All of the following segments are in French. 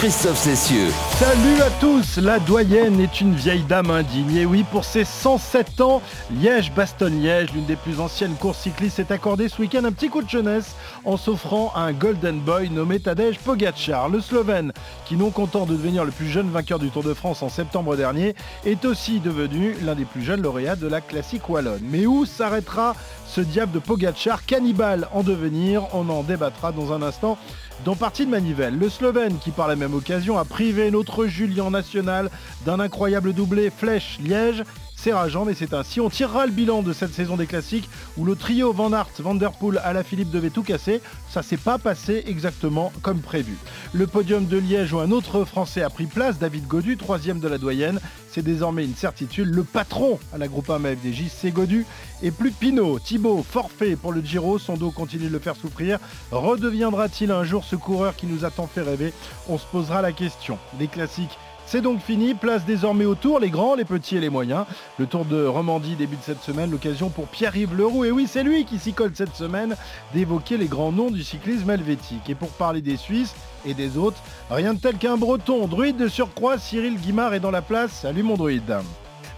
Christophe Cessieux. Salut à tous, la doyenne est une vieille dame indigne. Et oui, pour ses 107 ans, Liège-Bastogne-Liège, l'une des plus anciennes courses cyclistes, s'est accordé ce week-end un petit coup de jeunesse en s'offrant un Golden Boy nommé Tadej Pogacar. Le Slovène, qui non content de devenir le plus jeune vainqueur du Tour de France en septembre dernier, est aussi devenu l'un des plus jeunes lauréats de la classique wallonne. Mais où s'arrêtera ce diable de Pogacar, cannibale en devenir? On en débattra dans un instant dans Partie de Manivelle. Le Slovène, qui par la même occasion a privé notre Julien National d'un incroyable doublé Flèche-Liège, c'est rageant, mais c'est ainsi. On tirera le bilan de cette saison des classiques où le trio Van Aert, Van Der Poel, Philippe devait tout casser. Ça s'est pas passé exactement comme prévu. Le podium de Liège où un autre Français a pris place, David Godu, troisième de la doyenne. C'est désormais une certitude. Le patron à la groupe FDJ, c'est Godu et plus Pinot. Thibaut, forfait pour le Giro, son dos continue de le faire souffrir. Redeviendra-t-il un jour ce coureur qui nous a tant fait rêver? On se posera la question. Les classiques c'est donc fini, place désormais au tour, les grands, les petits et les moyens. Le tour de Romandie début de cette semaine, l'occasion pour Pierre-Yves Leroux, et oui c'est lui qui s'y colle cette semaine, d'évoquer les grands noms du cyclisme helvétique. Et pour parler des Suisses et des autres, rien de tel qu'un breton, druide de surcroît, Cyril Guimard est dans la place. Salut mon druide.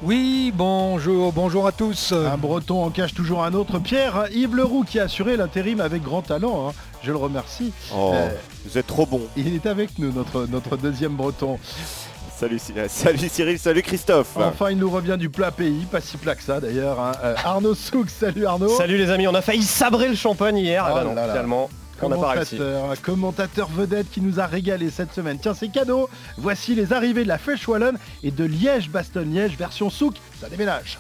Oui, bonjour, bonjour à tous. Un breton en cache toujours un autre. Pierre, Yves Leroux qui a assuré l'intérim avec grand talent. Hein. Je le remercie. Oh, euh, vous êtes trop bon. Il est avec nous, notre, notre deuxième breton. Salut, salut Cyril, salut Christophe. Enfin, il nous revient du plat pays, pas si plat que ça d'ailleurs. Hein. Euh, Arnaud Souk, salut Arnaud. Salut les amis, on a failli sabrer le champagne hier. Oh finalement. Commentateur, un commentateur vedette qui nous a régalé cette semaine. Tiens, c'est cadeau. Voici les arrivées de la Flèche Wallonne et de Liège-Bastogne-Liège version souk. Ça déménage.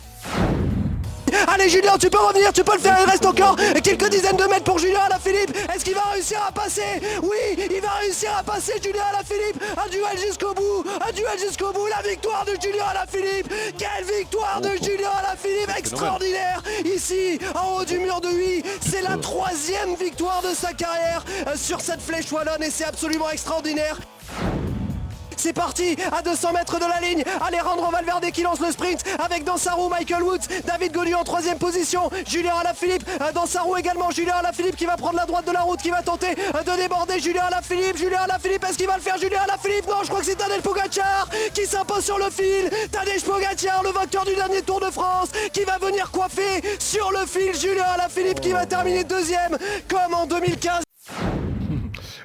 Allez Julien, tu peux revenir, tu peux le faire, il reste encore quelques dizaines de mètres pour Julien Alaphilippe. Est-ce qu'il va réussir à passer? Oui, il va réussir à passer Julien Alaphilippe. Un duel jusqu'au bout, un duel jusqu'au bout, la victoire de Julien Alaphilippe. Quelle victoire de Julien Alaphilippe, extraordinaire Ici, en haut du mur de 8, c'est la troisième victoire de sa carrière euh, sur cette flèche wallonne et c'est absolument extraordinaire. C'est parti à 200 mètres de la ligne. Alejandro Valverde qui lance le sprint avec dans sa roue Michael Woods. David Golu en troisième position. Julien Alaphilippe euh, dans sa également. Julien Alaphilippe qui va prendre la droite de la route, qui va tenter euh, de déborder Julien Alaphilippe. Julien Alaphilippe, est-ce qu'il va le faire Julien Alaphilippe? Non, je crois que c'est Tadej Pogacar qui s'impose sur le fil. Tadej Pogacar, le vainqueur du dernier Tour de France, qui va venir coiffer sur le fil Julien Alaphilippe qui va terminer deuxième comme en 2015.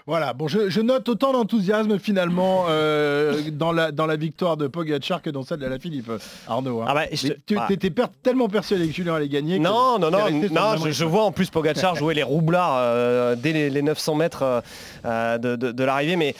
Voilà, bon, je, note autant d'enthousiasme finalement euh, dans, la, dans la victoire de Pogacar que dans celle de la Philippe, Arnaud. Hein. Ah bah, tu bah. étais tellement persuadé que Julien allait gagner. Non, non, non, non, je, vois en plus Pogacar jouer les roublards euh, dès les, 900 mètres euh, de, l'arrivée, mais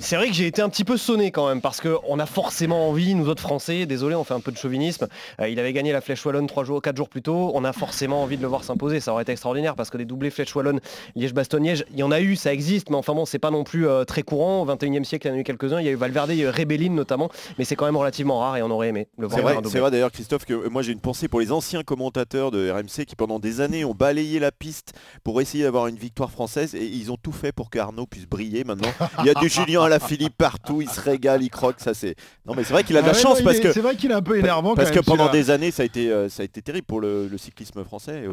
c'est vrai que j'ai été un petit peu sonné quand même parce qu'on a forcément envie, nous autres Français, désolé, on fait un peu de chauvinisme, il avait gagné la Flèche Wallonne 3 jours, 4 jours plus tôt, on a forcément envie de le voir s'imposer, ça aurait été extraordinaire parce que des doublés Flèche Wallonne, Liège-Bastogne-Liège, il y en a eu, ça existe, mais enfin bon, c'est pas non plus euh, très courant. Au 21e siècle, il y en a eu quelques-uns. Il y a eu Valverde, il y a eu Rebellin notamment, mais c'est quand même relativement rare et on aurait aimé le voir. C'est vrai, d'ailleurs, Christophe, que moi j'ai une pensée pour les anciens commentateurs de RMC qui pendant des années ont balayé la piste pour essayer d'avoir une victoire française et ils ont tout fait pour qu'Arnaud puisse briller maintenant. Il y a du Julien à la Philippe partout, il se régale, il croque, ça c'est. Non mais c'est vrai qu'il a de la ah chance parce que c'est vrai qu'il est un peu énervant parce que pendant des années ça a été euh, ça a été terrible pour le, cyclisme français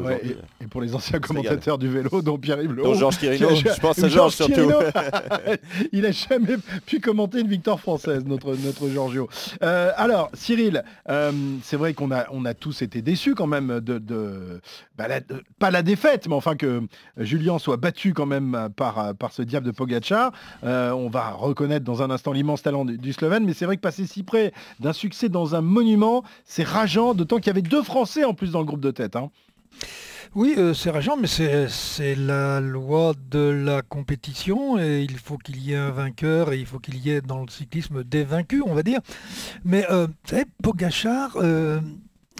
et, pour les anciens commentateurs du vélo dont Pierre-Yves Dont Georges je pense à Georges surtout. il a jamais pu commenter une victoire française, notre, notre Giorgio. Euh, alors, Cyril, euh, c'est vrai qu'on a, on a tous été déçus quand même de, bah, pas la défaite, mais enfin que Julien soit battu quand même par, par ce diable de Pogacar. Euh, on va reconnaître dans un instant l'immense talent du, Slovène, mais c'est vrai que passer si près d'un succès dans un monument, c'est rageant, d'autant qu'il y avait deux Français en plus dans le groupe de tête. Hein. Oui, euh, c'est rageant, mais c'est la loi de la compétition et il faut qu'il y ait un vainqueur et il faut qu'il y ait dans le cyclisme des vaincus, on va dire. Mais euh, vous savez, Pogachar, euh,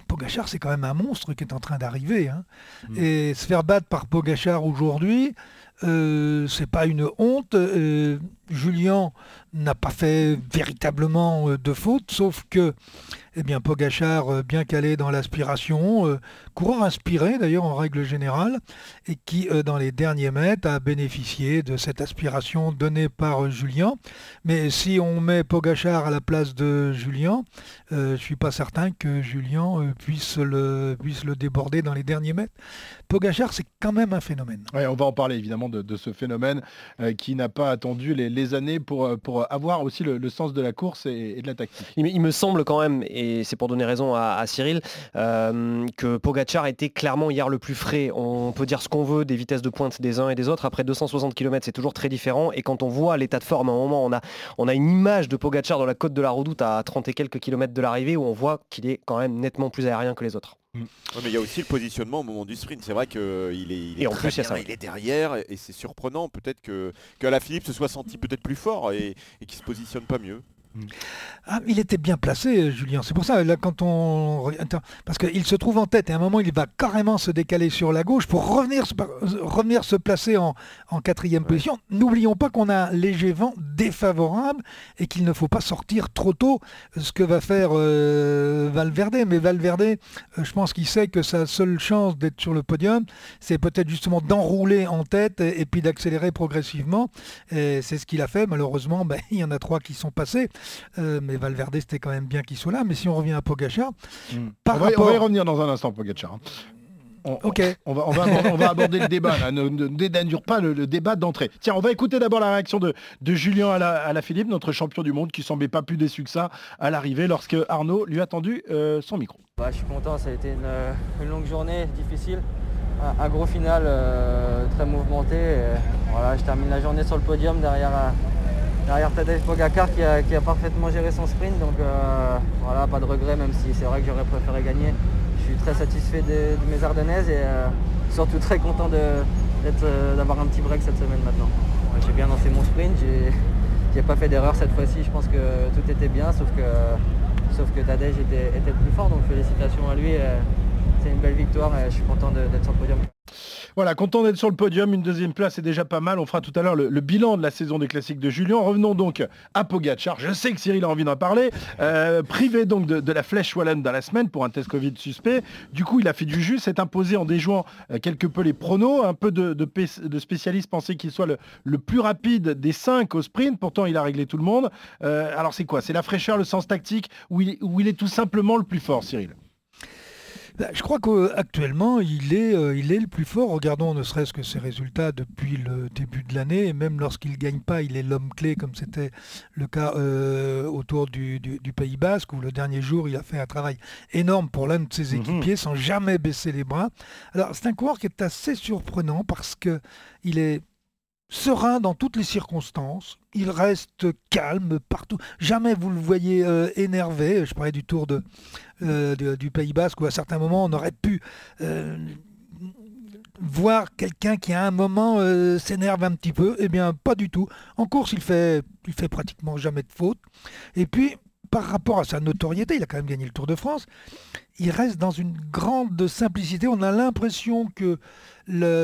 Pogachar c'est quand même un monstre qui est en train d'arriver. Hein. Mm. Et se faire battre par Pogachar aujourd'hui, Euh, c'est pas une honte. Euh, Julien n'a pas fait véritablement de faute, sauf que eh bien, Pogachar, euh, bien calé dans l'aspiration, euh, coureur inspiré d'ailleurs en règle générale, et qui dans les derniers mètres a bénéficié de cette aspiration donnée par Julien. Mais si on met Pogachar à la place de Julien, je ne suis pas certain que Julien puisse, le, puisse le déborder dans les derniers mètres. Pogachar, c'est quand même un phénomène. Ouais, on va en parler évidemment de, ce phénomène qui n'a pas attendu les, années pour, pour avoir aussi le, sens de la course et, de la tactique. Il, me semble quand même, et c'est pour donner raison à, Cyril, euh, que Pogachar était clairement hier le plus frais. On peut dire ce qu'on veut des vitesses de pointe des uns et des autres. Après 260 km, c'est toujours très différent. Et quand on voit l'état de forme, à un moment, on a, on a une image de Pogachar dans la côte de la Redoute à 30 et quelques kilomètres de l'arrivée où on voit qu'il est quand même nettement plus aérien que les autres. Mm. mais il y a aussi le positionnement au moment du sprint. C'est vrai qu'il est, il est, en plus, il est derrière et, c'est surprenant peut-être que, que la Philippe se soit senti peut-être plus fort et, et qu'il se positionne pas mieux. Ah, il était bien placé, Julien. C'est pour ça, là, quand on. Parce qu'il se trouve en tête et à un moment, il va carrément se décaler sur la gauche pour revenir, revenir se placer en, quatrième position. N'oublions pas qu'on a un léger vent défavorable et qu'il ne faut pas sortir trop tôt, ce que va faire euh, Valverde. Mais Valverde, euh, je pense qu'il sait que sa seule chance d'être sur le podium, c'est peut-être justement d'enrouler en tête et, puis d'accélérer progressivement. Et c'est ce qu'il a fait. Malheureusement, ben, il y en a trois qui sont passés. Euh, mais Valverde, c'était quand même bien qu'il soit là. Mais si on revient à Pogachar, hmm. on, va, y revenir dans un instant, Pogachar. Hein. On, ok. On, va, on, va, aborder, le débat. Ne, ne, pas le, débat d'entrée. Tiens, on va écouter d'abord la réaction de, de Julien à la, Philippe, notre champion du monde, qui semblait pas plus déçu que ça à l'arrivée lorsque Arnaud lui a tendu euh, son micro. Bah, je suis content, ça a été une, longue journée difficile. Un, gros final euh, très mouvementé. voilà, je termine la journée sur le podium derrière derrière Tadej Pogacar qui a, parfaitement géré son sprint. Donc euh, voilà, pas de regret, même si c'est vrai que j'aurais préféré gagner. Je suis très satisfait de, mes Ardennaises et euh, surtout très content euh, d'avoir un petit break cette semaine maintenant. j'ai bien lancé mon sprint, j'ai pas fait d'erreur cette fois-ci, je pense que tout était bien, sauf que, Tadej était, était plus fort, donc félicitations à lui. C'est une belle victoire je suis content d'être sur le podium. Voilà, content d'être sur le podium, une deuxième place est déjà pas mal. On fera tout à l'heure le, bilan de la saison des classiques de Julien. Revenons donc à Pogacar. Je sais que Cyril a envie d'en parler. Euh, privé donc de, la flèche Wallonne dans la semaine pour un test Covid suspect. Du coup, il a fait du jus, s'est imposé en déjouant euh, quelque peu les pronos. Un peu de, spécialistes pensaient qu'il soit le, plus rapide des cinq au sprint. Pourtant, il a réglé tout le monde. Euh, alors c'est quoi? C'est la fraîcheur, le sens tactique ou il est tout simplement le plus fort, Cyril? Bah, je crois qu'actuellement, il est, euh, il est le plus fort. Regardons ne serait-ce que ses résultats depuis le début de l'année. Et même lorsqu'il ne gagne pas, il est l'homme clé, comme c'était le cas euh, autour du, Pays Basque, où le dernier jour, il a fait un travail énorme pour l'un de ses mhm. équipiers, sans jamais baisser les bras. Alors, c'est un coureur qui est assez surprenant parce qu'il est serein dans toutes les circonstances. Il reste calme partout. Jamais vous le voyez euh, énervé. Je parlais du tour de, euh, du Pays Basque où à certains moments on aurait pu euh, voir quelqu'un qui à un moment s'énerve un petit peu. Eh bien, pas du tout. En course, il fait, il fait pratiquement jamais de faute. Et puis, par rapport à sa notoriété, il a quand même gagné le Tour de France, il reste dans une grande simplicité. On a l'impression que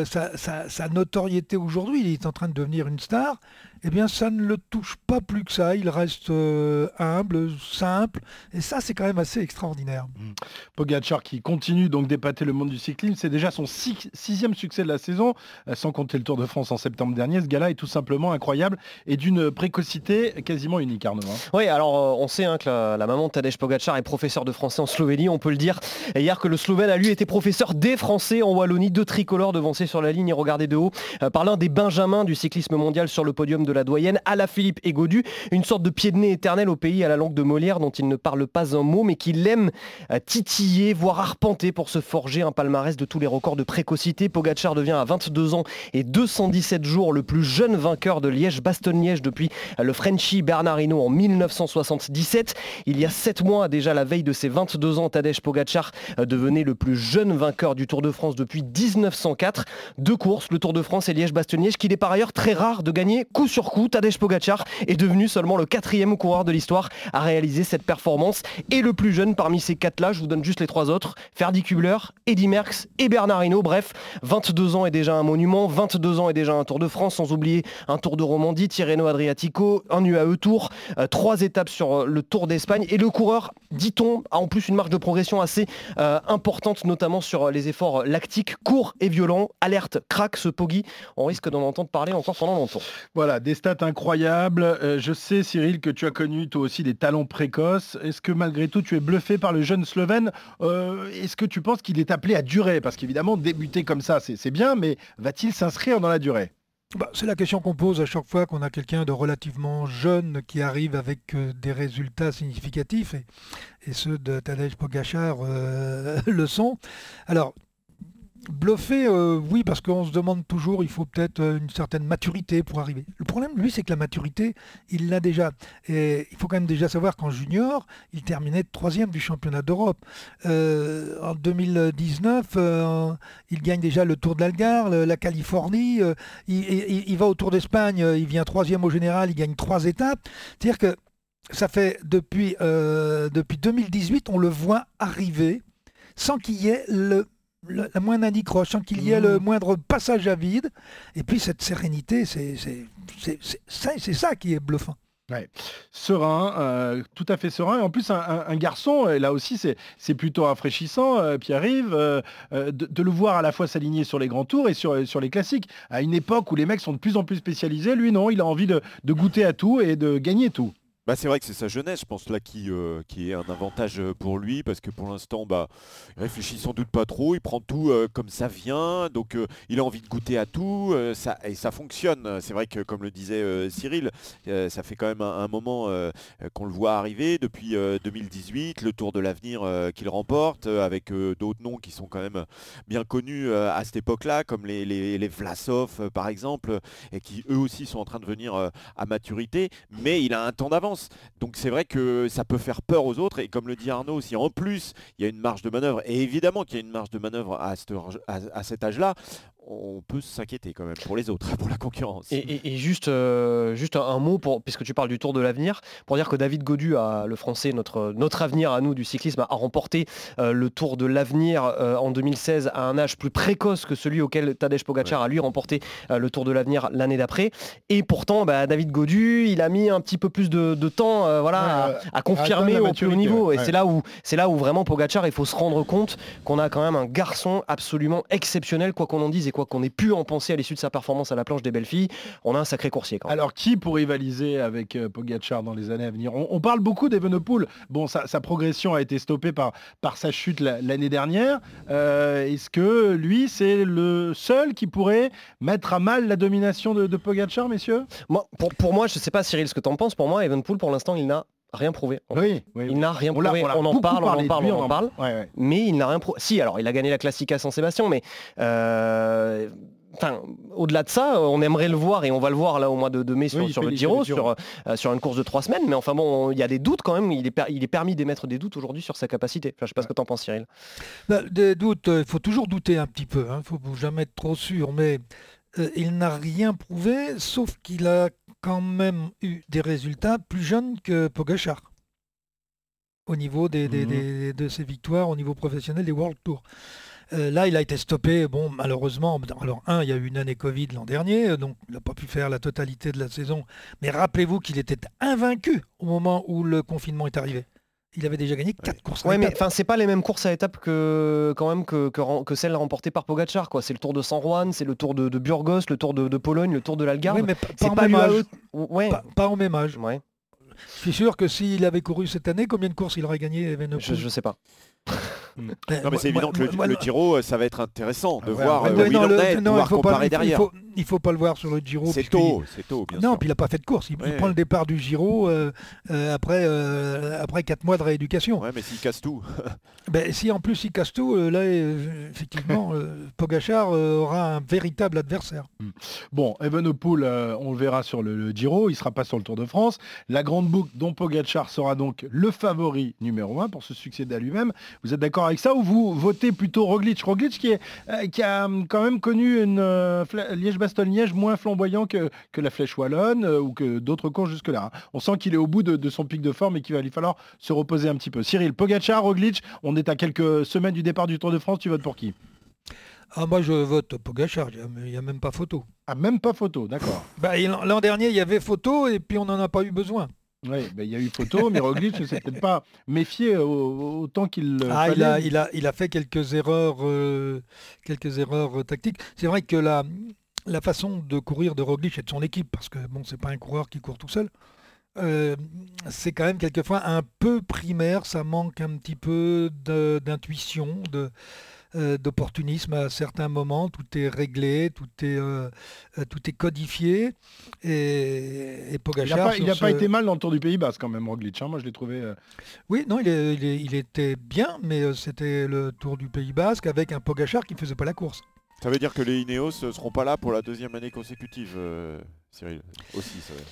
sa, notoriété aujourd'hui, il est en train de devenir une star, eh bien ça ne le touche pas plus que ça. Il reste euh, humble, simple, et ça c'est quand même assez extraordinaire. Mmh. Pogacar qui continue donc d'épater le monde du cyclisme, c'est déjà son sixième succès de la saison, euh, sans compter le Tour de France en septembre dernier. Ce gars-là est tout simplement incroyable et d'une précocité quasiment unique, Arnaud. Hein. Oui, alors euh, on sait hein, que la, maman de Tadej Pogacar est professeur de français en Slovénie, on peut le dire. Et hier que le Slovène a lui été professeur des Français en Wallonie, de tricolores devancés sur la ligne et regardés de haut par l'un des benjamins du cyclisme mondial sur le podium de la doyenne, à la Philippe et Godu, une sorte de pied de nez éternel au pays à la langue de Molière dont il ne parle pas un mot mais qu'il aime euh, titiller, voire arpenter pour se forger un palmarès de tous les records de précocité. Pogacar devient à 22 ans et 217 jours le plus jeune vainqueur de Liège-Bastogne-Liège depuis le Frenchie Bernardino en 1977. Il y a 7 mois déjà la veille de ses 22 ans, Tadej Pogacar euh, devenait le plus jeune vainqueur du Tour de France depuis 1904. Deux courses, le Tour de France et Liège-Bastogne-Liège, qu'il est par ailleurs très rare de gagner coup sur coup. Tadej Pogacar est devenu seulement le quatrième coureur de l'histoire à réaliser cette performance et le plus jeune parmi ces quatre-là. Je vous donne juste les trois autres Ferdi Kubler, Eddy Merckx et Bernard Hinault. Bref, 22 ans est déjà un monument, 22 ans est déjà un Tour de France, sans oublier un Tour de Romandie, Tirreno Adriatico, un UAE Tour, euh, trois étapes sur euh, le Tour d'Espagne. Et le coureur, dit-on, a en plus une marge de progression assez euh, importante, notamment sur les efforts lactiques, courts et violents. Alerte, crack ce Poggi. On risque d'en entendre parler encore pendant longtemps. Voilà, des stats incroyables. je sais, Cyril, que tu as connu toi aussi des talents précoces. Est-ce que malgré tout, tu es bluffé par le jeune Slovène Est-ce que tu penses qu'il est appelé à durer? Parce qu'évidemment, débuter comme ça, c'est bien, mais va-t-il s'inscrire dans la durée? Bah, c'est la question qu'on pose à chaque fois qu'on a quelqu'un de relativement jeune qui arrive avec euh, des résultats significatifs, et, ceux de Tadej Pogachar euh, le sont. Alors, Bluffé, euh, oui, parce qu'on se demande toujours, il faut peut-être euh, une certaine maturité pour arriver. Le problème, lui, c'est que la maturité, il l'a déjà. Et il faut quand même déjà savoir qu'en junior, il terminait troisième du championnat d'Europe. Euh, en 2019, il gagne déjà le Tour de l'Algarve, la Californie. Il, va au Tour d'Espagne, il vient troisième au général, il gagne trois étapes. C'est-à-dire que ça fait depuis, depuis 2018, on le voit arriver sans qu'il y ait le la moindre indicroche, sans qu'il y ait le mmh. moindre passage à vide. Et puis cette sérénité, c'est ça qui est bluffant. Serein, euh, tout à fait serein. Et en plus, un, garçon, et là aussi, c'est plutôt rafraîchissant, euh, Pierre-Yves, euh, de, le voir à la fois s'aligner sur les grands tours et sur, sur les classiques. À une époque où les mecs sont de plus en plus spécialisés, lui, non, il a envie de goûter à tout et de gagner tout. Bah, c'est vrai que c'est sa jeunesse, je pense, là, qui, euh, qui est un avantage euh, pour lui, parce que pour l'instant, bah, il réfléchit sans doute pas trop, il prend tout euh, comme ça vient, donc il a envie de goûter à tout, ça, et ça fonctionne. C'est vrai que, comme le disait Cyril, ça fait quand même un, moment qu'on le voit arriver, depuis 2018, le Tour de l'avenir qu'il remporte, avec d'autres noms qui sont quand même bien connus à cette époque-là, comme les, les, Vlasov, par exemple, et qui eux aussi sont en train de venir à maturité, mais il a un temps d'avance. Donc c'est vrai que ça peut faire peur aux autres. Et comme le dit Arnaud, si en plus il y a une marge de manœuvre, et évidemment qu'il y a une marge de manœuvre à, cet âge-là, on peut s'inquiéter quand même pour les autres, pour la concurrence. Et, juste, euh, juste un mot, pour, puisque tu parles du Tour de l'avenir, pour dire que David Godu, a, le français, notre, notre avenir à nous du cyclisme, a remporté euh, le Tour de l'avenir euh, en 2016 à un âge plus précoce que celui auquel Tadej Pogacar a lui remporté le Tour de l'avenir l'année d'après. Et pourtant, bah, David Godu, il a mis un petit peu plus de, temps voilà, à, confirmer au plus haut niveau. Et c'est là, où, là où vraiment Pogacar, il faut se rendre compte qu'on a quand même un garçon absolument exceptionnel, quoi qu'on en dise et quoi qu'on ait pu en penser à l'issue de sa performance à la planche des belles filles, on a un sacré coursier. Quand Alors qui pour rivaliser avec euh, Pogacar dans les années à venir? On, parle beaucoup d'Evenepoel. Bon, sa, progression a été stoppée par, par sa chute l'année dernière. Euh, est-ce que lui, c'est le seul qui pourrait mettre à mal la domination de, de Pogacar, messieurs? Moi, pour, moi, je ne sais pas Cyril ce que tu en penses, pour moi, Evenepoel, pour l'instant, il n'a rien prouvé. Oui, il n'a rien prouvé. On, en parle, on en parle, on en parle. Mais il n'a rien prouvé. Si, alors il a gagné la Classica à San-Sébastien, mais euh, Enfin, au-delà de ça, on aimerait le voir et on va le voir là au mois de, mai sur, le Giro, sur, euh, sur une course de trois semaines. Mais enfin bon, il y a des doutes quand même. Il est, il est permis d'émettre des doutes aujourd'hui sur sa capacité. Enfin, je sais pas ce que tu en penses, Cyril. Bah, des doutes, euh, il faut toujours douter un petit peu. Il hein. ne faut jamais être trop sûr. Mais il n'a rien prouvé, sauf qu'il a quand même eu des résultats plus jeunes que Pogachar au niveau des, mhm. de ses victoires au niveau professionnel des World Tour. Euh, là, il a été stoppé, bon, malheureusement. Alors, un, il y a eu une année Covid l'an dernier, donc il n'a pas pu faire la totalité de la saison. Mais rappelez-vous qu'il était invaincu au moment où le confinement est arrivé. Il avait déjà gagné 4 courses à ouais, mais enfin c'est pas les mêmes courses à étapes que quand même que, que, celles remportées par Pogacar quoi. C'est le Tour de San Juan, c'est le Tour de, Burgos, le Tour de, Pologne, le Tour de l'Algarve. Oui, mais pas, pas, ouais. pas, au même âge. Ouais. Je suis sûr que s'il avait couru cette année, combien de courses il aurait gagné je, je sais pas. Non, mais c'est évident que le, Moi- le moi- Giro, ça va être intéressant de Ah ouais, voir ouais, euh, où il en est, non, pouvoir faut comparer derrière. Il faut, il faut pas le voir sur le Giro. C'est tôt, c'est tôt, bien Non, sûr. puis il n'a pas fait de course. Il, prend le départ du Giro euh, euh, après, euh, après 4 mois de rééducation. Ouais, mais s'il casse tout. Ben, si en plus il casse tout, euh, là, euh, effectivement, euh, Pogachar euh, aura un véritable adversaire. Bon, Evenepoel, euh, on le verra sur le, le Giro, il sera pas sur le Tour de France. La grande boucle dont Pogacar sera donc le favori numéro 1 pour se succéder à lui-même. Vous êtes d'accord avec ça ou vous votez plutôt Roglic? Roglic qui, est, euh, qui a hum, quand même connu une euh, Liège-Bastogne-Liège moins flamboyant que, que la Flèche Wallonne euh, ou que d'autres courses jusque-là. hein. On sent qu'il est au bout de, de son pic de forme et qu'il va lui falloir se reposer un petit peu. Cyril, Pogacar, Roglic, on est à quelques semaines du départ du Tour de France, tu votes pour qui? Ah, moi, je vote Pogachar. Il n'y a, même pas photo. Ah, même pas photo, d'accord. Bah, L'an dernier, il y avait photo et puis on n'en a pas eu besoin. Oui, ben, il y a eu photo, mais Roglic ne s'est peut-être pas méfié au- autant qu'il le Ah, il, fallait. a, il, a, il a fait quelques erreurs, euh, quelques erreurs euh, tactiques. C'est vrai que la, la façon de courir de Roglic et de son équipe, parce que bon, c'est pas un coureur qui court tout seul, euh, c'est quand même quelquefois un peu primaire. Ça manque un petit peu d'intuition, de, d'opportunisme à certains moments. Tout est réglé, tout est, euh, euh, tout est codifié. Et, et Il n'a Pogacar, pas, il sur a pas été mal dans le Tour du Pays Basque quand même, Roglic. hein. Moi, je l'ai trouvé... euh, oui, non, il, est- il est- il était bien, mais euh, c'était le Tour du Pays Basque avec un Pogachar qui ne faisait pas la course. Ça veut dire que les Ineos ne seront pas là pour la deuxième année consécutive, euh, Cyril. Aussi, ça. Ah,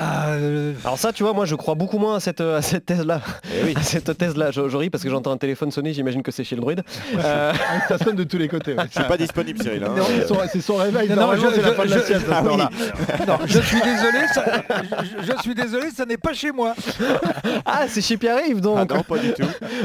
euh, Alors ça, tu vois, moi je crois beaucoup moins à cette, à cette thèse-là. Eh oui. À cette thèse-là, je, je ris parce que j'entends un téléphone sonner, j'imagine que c'est chez le druide. Euh, ah, ça sonne de tous les côtés. ouais. Je suis pas disponible, Cyril. hein. Non, c'est son- C'est son réveil. Non, je- c'est la je- fin de la je- sieste à ah ce oui. heure-là. non, je suis désolé, ça, je, je suis désolé, ça n'est pas chez moi. Ah, c'est chez Pierre-Yves donc. Ah non, pas du tout.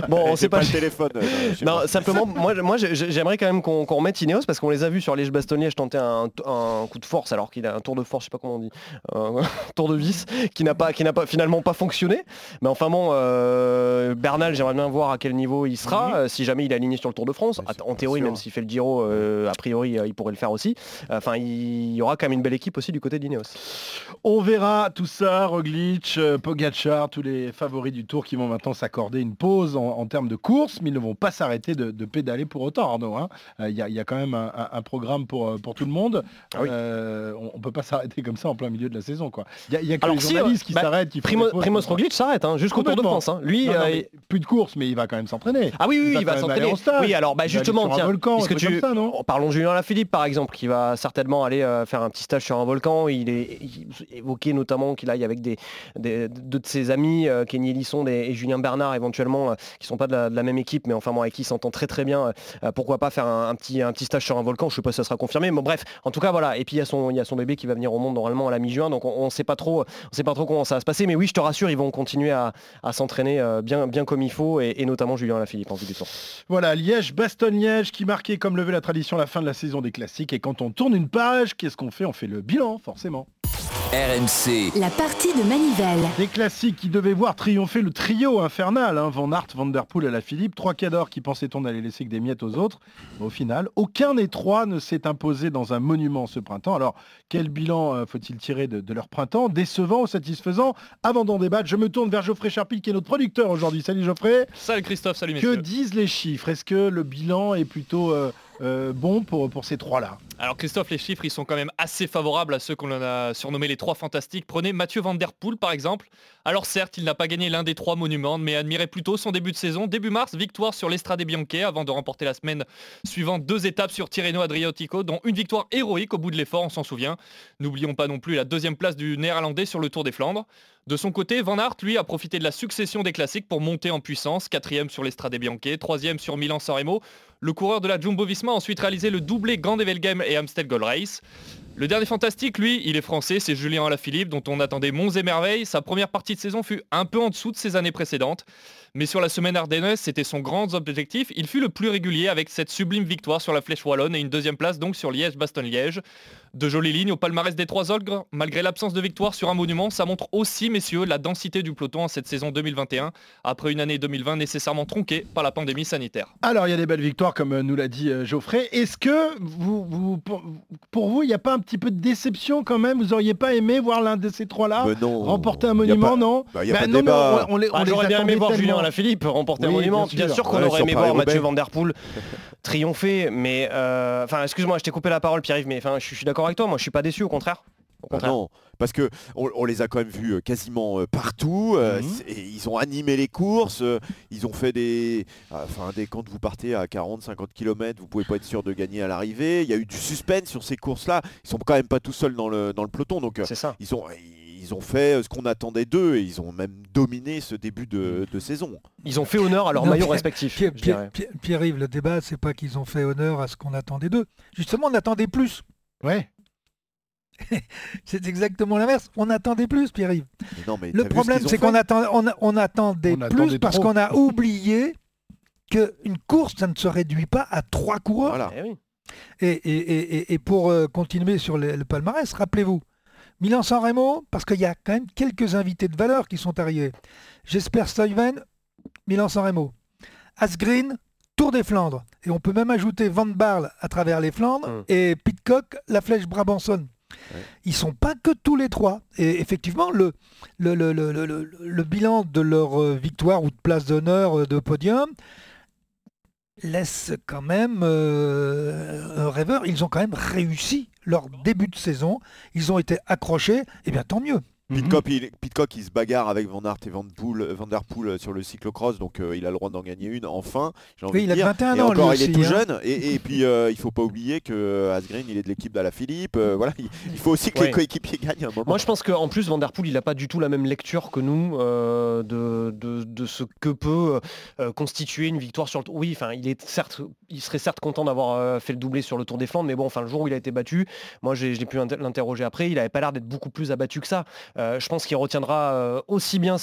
Bon, on c'est sait pas. le téléphone. euh, je Non, pas. simplement, moi, moi j'ai- j'aimerais quand même qu'on qu'on remette Ineos parce qu'on les a vus sur Liège-Bastogne-Liège tenter un, un coup de force alors qu'il a un tour de force, je sais pas comment on dit, un tour de vis qui n'a pas, qui n'a pas finalement pas fonctionné. Mais enfin bon, euh, Bernal, j'aimerais bien voir à quel niveau il sera euh, si jamais il est aligné sur le Tour de France. En théorie, même s'il fait le Giro, euh, a priori, il pourrait le faire aussi. Enfin, il y aura quand même une belle équipe aussi du côté d'Ineos. On verra tout ça, Roglic, Pogacar, tous les favoris du Tour qui vont maintenant s'accorder une pause en, en termes de course, mais ils ne vont pas s'arrêter de, de pédaler pour autant, Arnaud. hein. Il y, a- il y a quand même un, un- un programme pour, pour tout le monde. Ah oui. On ne peut pas s'arrêter comme ça en plein milieu de la saison. y il y a que Alors les si, journalistes qui bah, s'arrêtent. qui Primo, Primoz. Roglic s'arrête hein, jusqu'au Tour de. France. hein. Lui, Non, non, euh, plus de course, mais il va quand même s'entraîner. Ah oui, oui, Il va il s'entraîner. Oui, alors bah, justement, tiens, volcan, tu... ça, parlons Julien Lafilippe par exemple, qui va certainement aller euh, faire un petit stage sur un volcan. Il est il évoqué notamment qu'il aille avec des, des- deux de ses amis, euh, Kenny Elisson et, Julien Bernard éventuellement, qui sont pas de la, de la même équipe, mais enfin bon, avec qui il s'entend très très bien. pourquoi pas faire un, un petit, un petit stage sur un volcan? Je sais pas si ça sera confirmé, mais bref, en tout cas voilà. Et puis il y a son, il y a son bébé qui va venir au monde normalement à la mi-juin, donc on, on sait pas trop, on sait pas trop comment ça va se passer. Mais oui, je te rassure, ils vont continuer à, s'entraîner euh, bien, bien comme il faut, et, et notamment Julien Lafilippe en vue du tour. Voilà, Liège, Bastogne-Liège qui marquait comme le veut la tradition la fin de la saison des classiques. Et quand on tourne une page, qu'est-ce qu'on fait? On fait le bilan, forcément. RMC, La partie de Manivelle. Des classiques qui devaient voir triompher le trio infernal, hein, Van Aert, Van Der Poel et la Philippe. Trois cadors qui pensait-on allait laisser que des miettes aux autres. Mais au final, aucun des trois ne s'est imposé dans un monument ce printemps. Alors, quel bilan euh, faut-il tirer de, de leur printemps? Décevant ou satisfaisant? Avant d'en débattre, je me tourne vers Geoffrey Charpie qui est notre producteur aujourd'hui. Salut Geoffrey Salut Christophe, salut Que messieurs. disent les chiffres? Est-ce que le bilan est plutôt euh, euh, bon pour, ces trois-là Alors Christophe, les chiffres, ils sont quand même assez favorables à ceux qu'on a surnommés les trois fantastiques. Prenez Mathieu Van Der Poel par exemple. Alors certes, il n'a pas gagné l'un des trois monuments, mais admirez plutôt son début de saison. Début mars, victoire sur l'Estrade Bianche avant de remporter la semaine suivante deux étapes sur Tirreno Adriatico, dont une victoire héroïque au bout de l'effort, on s'en souvient. N'oublions pas non plus la deuxième place du néerlandais sur le Tour des Flandres. De son côté, Van Aert, lui, a profité de la succession des classiques pour monter en puissance. Quatrième sur l'Estrade Bianche, troisième sur Milan-San Remo. Le coureur de la Jumbo-Visma a ensuite réalisé le doublé Gand-Evelgem et Amstel Gold Race. Le dernier fantastique, lui, il est français, c'est Julien Alaphilippe, dont on attendait monts et merveilles. Sa première partie de saison fut un peu en dessous de ses années précédentes. Mais sur la semaine ardennaise, c'était son grand objectif. Il fut le plus régulier avec cette sublime victoire sur la Flèche Wallonne et une deuxième place donc sur Liège-Bastogne-Liège. De jolies lignes au palmarès des trois ogres. Malgré l'absence de victoire sur un monument, ça montre aussi, messieurs, la densité du peloton en cette saison 2021, après une année 2020 nécessairement tronquée par la pandémie sanitaire. Alors, il y a des belles victoires, comme euh, nous l'a dit euh, Geoffrey. Est-ce que, vous, vous- pour, pour vous, il n'y a pas un petit peu de déception quand même? Vous auriez pas aimé voir l'un de ces trois-là remporter un monument, pas- non? Bah, y a Bah pas non, on, on les, on Ah, les J'aurais bien aimé voir Julien. Alaphilippe remporter Oui, un monument. bien sûr. sûr, qu'on Ouais, aurait aimé voir. Mathieu Van Der Poel triompher, mais euh, enfin, excuse-moi, je t'ai coupé la parole, Pierre-Yves, mais enfin, je suis je suis d'accord avec toi. Moi, je suis pas déçu, au contraire. Au Ah contraire. non, parce que on, on les a quand même vus euh, quasiment euh, partout. euh, Mhm. et ils ont animé les courses. euh, ils ont fait des, enfin des quand vous partez à 40-50 km, vous pouvez pas être sûr de gagner à l'arrivée. Il y a eu du suspense sur ces courses-là. Ils sont quand même pas tout seuls dans le dans le peloton, donc C'est ça. ils ont ils ont fait euh, ce qu'on attendait d'eux et ils ont même dominé ce début de, de saison. Ils ont fait honneur à leurs Non, maillots mais respectifs. Pierre, je Pierre- dirais. Pierre- Pierre-Yves, le débat, c'est pas qu'ils ont fait honneur à ce qu'on attendait d'eux. Justement, on attendait plus. Ouais. C'est exactement l'inverse. On attendait plus, Pierre-Yves. Mais non, mais Le problème, c'est qu'on attend, on, on attendait On plus attendait parce trop. qu'on a oublié qu'une course, ça ne se réduit pas à trois coureurs. Voilà. Eh oui. Et, et- et- et- et pour euh, continuer sur le, le palmarès, rappelez-vous, Milan-San Remo, parce qu'il y a quand même quelques invités de valeur qui sont arrivés. Jesper Stuyven, Milan-San Remo. Asgreen, Tour des Flandres. Et on peut même ajouter Van Barle à travers les Flandres Mm. et Pitcock, la flèche Brabanson. Ouais. Ils sont pas que tous les trois. Et effectivement, le, le, le- le- le- le- le bilan de leur euh, victoire ou de place d'honneur euh, de podium laisse quand même euh, un rêveur. Ils ont quand même réussi leur début de saison. Ils ont été accrochés. Et bien, tant mieux. Pitcock, il, Pitcock, il se bagarre avec Van Aert et Van, Poel, Van Der Poel euh, sur le cyclocross, donc euh, il a le droit d'en gagner une enfin. j'ai envie Oui, il de a dire. 21 et ans, encore, lui il est tout hein. jeune. Et, et puis, euh, il faut pas oublier que euh, Asgreen, il est de l'équipe d'Ala Philippe. euh, voilà, il, il faut aussi que Ouais. les coéquipiers gagnent un moment. Moi, je pense qu'en plus, Van Der Poel, il n'a pas du tout la même lecture que nous euh, de, de, de ce que peut euh, constituer une victoire sur le Tour. Oui, enfin, il est certes, il serait certes content d'avoir euh, fait le doublé sur le Tour des Flandres, mais bon, enfin, le jour où il a été battu, moi, j'ai- pu inter- l'interroger après, il n'avait pas l'air d'être beaucoup plus abattu que ça. Euh, je pense qu'il retiendra euh, aussi bien,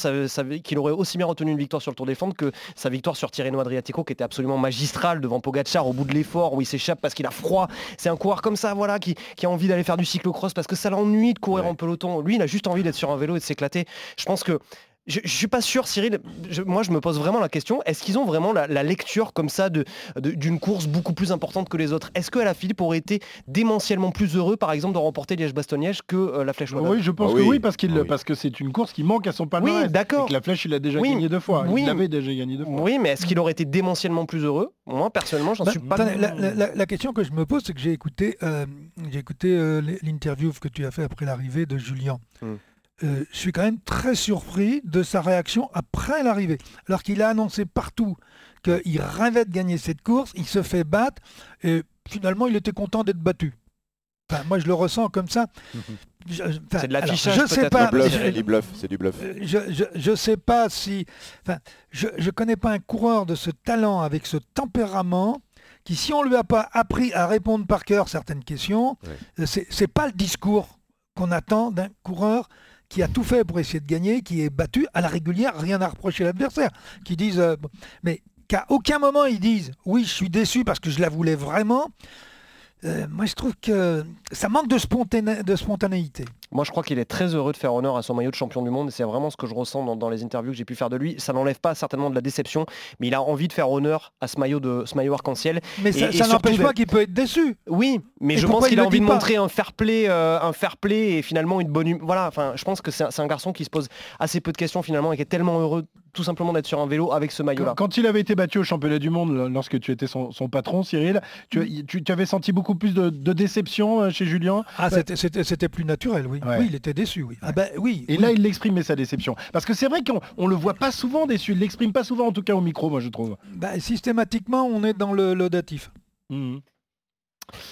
qu'il aurait aussi bien retenu une victoire sur le Tour des Flandres que sa victoire sur Tirreno Adriatico, qui était absolument magistrale devant Pogacar au bout de l'effort, où il s'échappe parce qu'il a froid. C'est un coureur comme ça, voilà, qui, qui a envie d'aller faire du cyclocross parce que ça l'ennuie de courir Ouais. en peloton. Lui, il a juste envie d'être sur un vélo et de s'éclater. Je pense que je, je suis pas sûr, Cyril. je- moi, je me pose vraiment la question est-ce qu'ils ont vraiment la, la lecture comme ça de- de- d'une course beaucoup plus importante que les autres? Est-ce que Philippe aurait été démentiellement plus heureux, par exemple, de remporter Liège-Bastogne-Liège que euh, la Flèche Wallonne? Oui, je pense Ah que oui. parce, qu'il, Ah oui. parce que c'est une course qui manque à son palmarès. Oui, d'accord. Et que la flèche, il a déjà Oui, gagné deux fois. oui. Il l'avait déjà gagné deux fois. Oui, mais est-ce qu'il aurait été démentiellement plus heureux? Moi, personnellement, j'en Bah, suis pas. la, la- la- la question que je me pose, c'est que j'ai écouté, euh, j'ai écouté euh, l'interview que tu as fait après l'arrivée de Julien. Hmm. Euh, je suis quand même très surpris de sa réaction après l'arrivée. Alors qu'il a annoncé partout qu'il rêvait de gagner cette course, il se fait battre et finalement il était content d'être battu. Enfin, moi je le ressens comme ça. Je- enfin, C'est de l'affichage, Je sais pas. Je- c'est du bluff. euh, je, je, je sais pas si. Enfin, je ne connais pas un coureur de ce talent, avec ce tempérament, qui, si on lui a pas appris à répondre par cœur certaines questions, Ouais. euh, c'est c'est pas le discours qu'on attend d'un coureur qui a tout fait pour essayer de gagner, qui est battu à la régulière, rien à reprocher à l'adversaire, qui disent, euh, mais qu'à aucun moment ils disent, oui, je suis déçu parce que je la voulais vraiment. Euh, moi, je trouve que ça manque de, spontané- de spontanéité. Moi, je crois qu'il est très heureux de faire honneur à son maillot de champion du monde. C'est vraiment ce que je ressens dans, dans les interviews que j'ai pu faire de lui. Ça n'enlève pas certainement de la déception, mais il a envie de faire honneur à ce maillot de ce maillot arc-en-ciel. Mais Et- ça, n'empêche pas qu'il peut être déçu. Oui, mais Et je pense qu'il a envie de montrer un fair play, euh, un fair play et finalement une bonne. hum- Voilà, enfin, je pense que c'est un, garçon qui se pose assez peu de questions finalement et qui est tellement heureux tout simplement d'être sur un vélo avec ce maillot-là. Quand, quand il avait été battu au championnat du monde, lorsque tu étais son, son patron, Cyril, tu, tu- tu avais senti beaucoup plus de, de déception euh, chez Julien? Ah, c'était- c'était plus naturel, oui. Ouais. Oui, il était déçu, oui. Ah ben oui. Et oui. là, il exprimait sa déception. Parce que c'est vrai qu'on on le voit pas souvent déçu. Il l'exprime pas souvent, en tout cas au micro, moi je trouve. Bah, systématiquement, on est dans le laudatif. Mhm.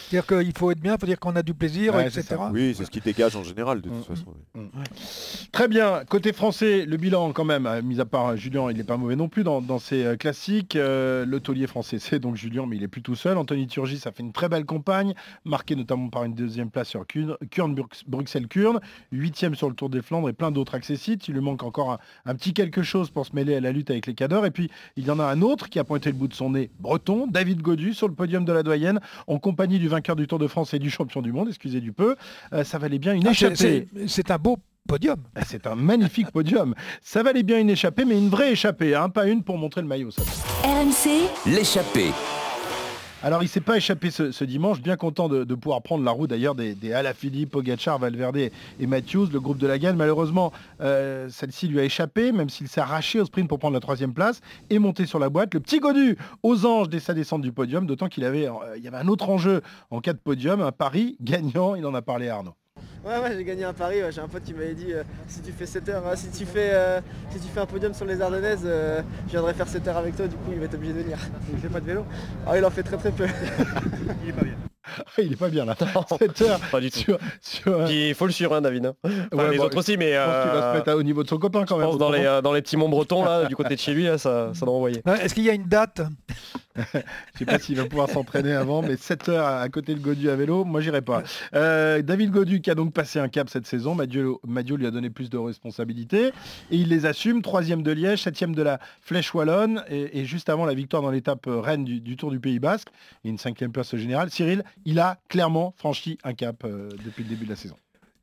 C'est-à-dire qu'il faut être bien, il faut dire qu'on a du plaisir, Ouais, etc. Oui, c'est ce qui dégage en général de toute Mm, façon. Très bien. Côté français, le bilan quand même, euh, mis à part euh, Julien, il n'est pas mauvais non plus dans, dans ses euh, classiques. Euh, le taulier français, c'est donc Julien, mais il est plus tout seul. Anthony Turgis a fait une très belle campagne, marquée notamment par une deuxième place sur Kurn, Kurn Brux- Bruxelles-Kurn, huitième sur le Tour des Flandres et plein d'autres accessites. Il lui manque encore un, un petit quelque chose pour se mêler à la lutte avec les cadors. Et puis, il y en a un autre qui a pointé le bout de son nez, breton, David Godu, sur le podium de la doyenne, en compagnie du vainqueur du Tour de France et du champion du monde, excusez du peu. Euh, ça valait bien une Ah, échappée. c'est- un beau podium. Ah, C'est un magnifique podium. Ça valait bien une échappée, mais une vraie échappée, hein, pas une pour montrer le maillot. Ça. RMC, l'échappée. Alors il s'est pas échappé ce, dimanche, bien content de, pouvoir prendre la roue d'ailleurs des, des Alaphilippe, Pogacar, Valverde et Matthews, le groupe de la gagne. Malheureusement, euh, celle-ci lui a échappé, même s'il s'est arraché au sprint pour prendre la troisième place et monter sur la boîte. Le petit Godu aux anges dès sa descente du podium, d'autant qu'il avait, euh, il y avait un autre enjeu en cas de podium, un pari gagnant, il en a parlé à Arnaud. Ouais, ouais, j'ai gagné un pari. J'ai un pote qui m'avait dit euh, si tu fais 7 heures, si tu fais, euh, si tu fais un podium sur les Ardennaises, euh, je viendrai faire 7 heures avec toi. Du coup, il va être obligé de venir. Il fait pas de vélo Ah, il en fait très très peu. il est pas bien. il est pas bien là. 7 heures. Pas du tout. il faut le suivre, hein, David. Hein. les autres aussi, mais. Je pense qu'il va se mettre au niveau de son copain quand même. dans, les, dans les petits monts bretons, là, du côté de chez lui, ça, ça doit envoyer. Est-ce qu'il y a une date? Je sais pas s'il va pouvoir s'entraîner avant, mais 7 heures à côté de Godu à vélo, moi j'irai pas. Euh, David Godu qui a donc passé un cap cette saison, Madio, lui a donné plus de responsabilités et il les assume. Troisième de Liège, septième de la Flèche Wallonne et, juste avant la victoire dans l'étape reine du, Tour du Pays Basque et une cinquième place générale. Cyril, il a clairement franchi un cap euh, depuis le début de la saison.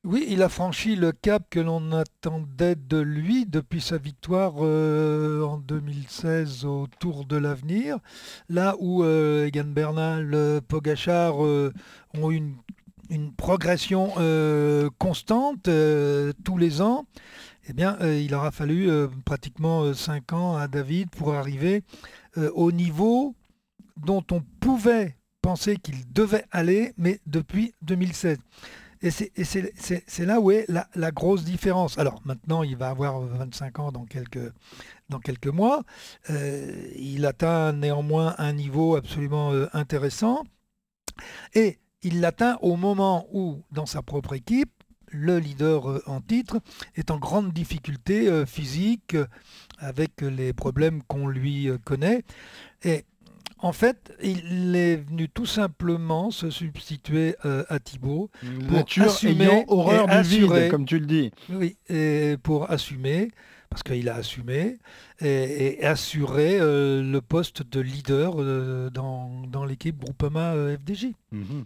Oui, il a franchi le cap que l'on attendait de lui depuis sa victoire euh, en 2016 au Tour de l'Avenir, là où euh, Egan Bernal, euh, Pogachar ont eu une, progression constante tous les ans. Eh bien, il aura fallu pratiquement 5 ans à David pour arriver au niveau dont on pouvait penser qu'il devait aller, mais depuis 2016. Et c'est là où est la, grosse différence. Alors maintenant, il va avoir 25 ans dans quelques, mois. Euh, il atteint néanmoins un niveau absolument euh, intéressant. Et il l'atteint au moment où, dans sa propre équipe, le leader euh, en titre est en grande difficulté physique avec les problèmes qu'on lui connaît. En fait, il est venu tout simplement se substituer euh, à Thibaut. Nature ayant horreur du vide, comme tu le dis. Oui, et pour assumer, parce qu'il a assumé, et, assurer euh, le poste de leader euh, dans, l'équipe Groupama FDJ. Mhm.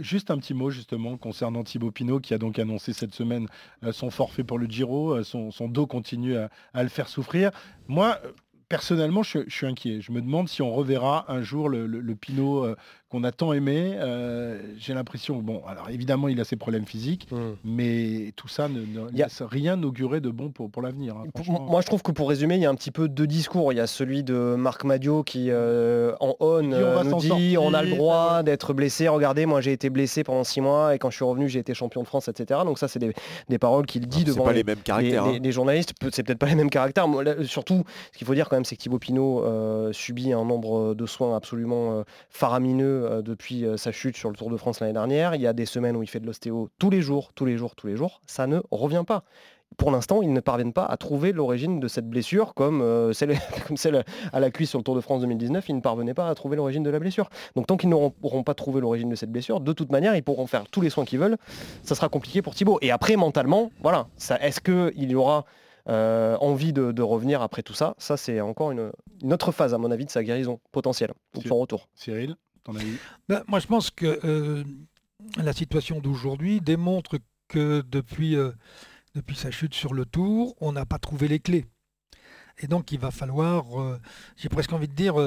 juste un petit mot justement concernant Thibaut Pinot qui a donc annoncé cette semaine son forfait pour le Giro. Son, dos continue à, à, le faire souffrir. Moi, personnellement, je, suis inquiet. Je me demande si on reverra un jour le, Pinot euh, qu'on a tant aimé. Euh, j'ai l'impression, bon, alors évidemment, il a ses problèmes physiques, mmh. mais tout ça ne, laisse rien augurer de bon pour, pour l'avenir. Hein, moi, je trouve que pour résumer, il y a un petit peu deux discours. Il y a celui de Marc Madio qui, euh, en on, nous dit on a le droit d'être blessé. Regardez, moi, j'ai été blessé pendant six mois et quand je suis revenu, j'ai été champion de France, etc. Donc ça, c'est des, paroles qu'il dit devant les, mêmes caractères, hein. les, journalistes. C'est peut-être pas les mêmes caractères. surtout, ce qu'il faut dire quand même, c'est que Thibaut Pinot euh, subit un nombre de soins absolument faramineux depuis sa chute sur le Tour de France l'année dernière. Il y a des semaines où il fait de l'ostéo tous les jours, tous les jours, tous les jours. Ça ne revient pas pour l'instant, ils ne parviennent pas à trouver l'origine de cette blessure, comme, celle, comme, celle, à la cuisse sur le Tour de France 2019, ils ne parvenaient pas à trouver l'origine de la blessure. Donc tant qu'ils n'auront pas trouvé l'origine de cette blessure, de toute manière, ils pourront faire tous les soins qu'ils veulent. Ça sera compliqué pour Thibaut. Et après, mentalement, voilà, est-ce qu'il y aura euh, envie de, revenir après tout ça? Ça, c'est encore une, autre phase, à mon avis, de sa guérison potentielle, ou son retour. Cyril, ben, Moi, je pense que euh, la situation d'aujourd'hui démontre que depuis, euh, depuis sa chute sur le tour, on n'a pas trouvé les clés. Et donc, il va falloir, j'ai presque envie de dire,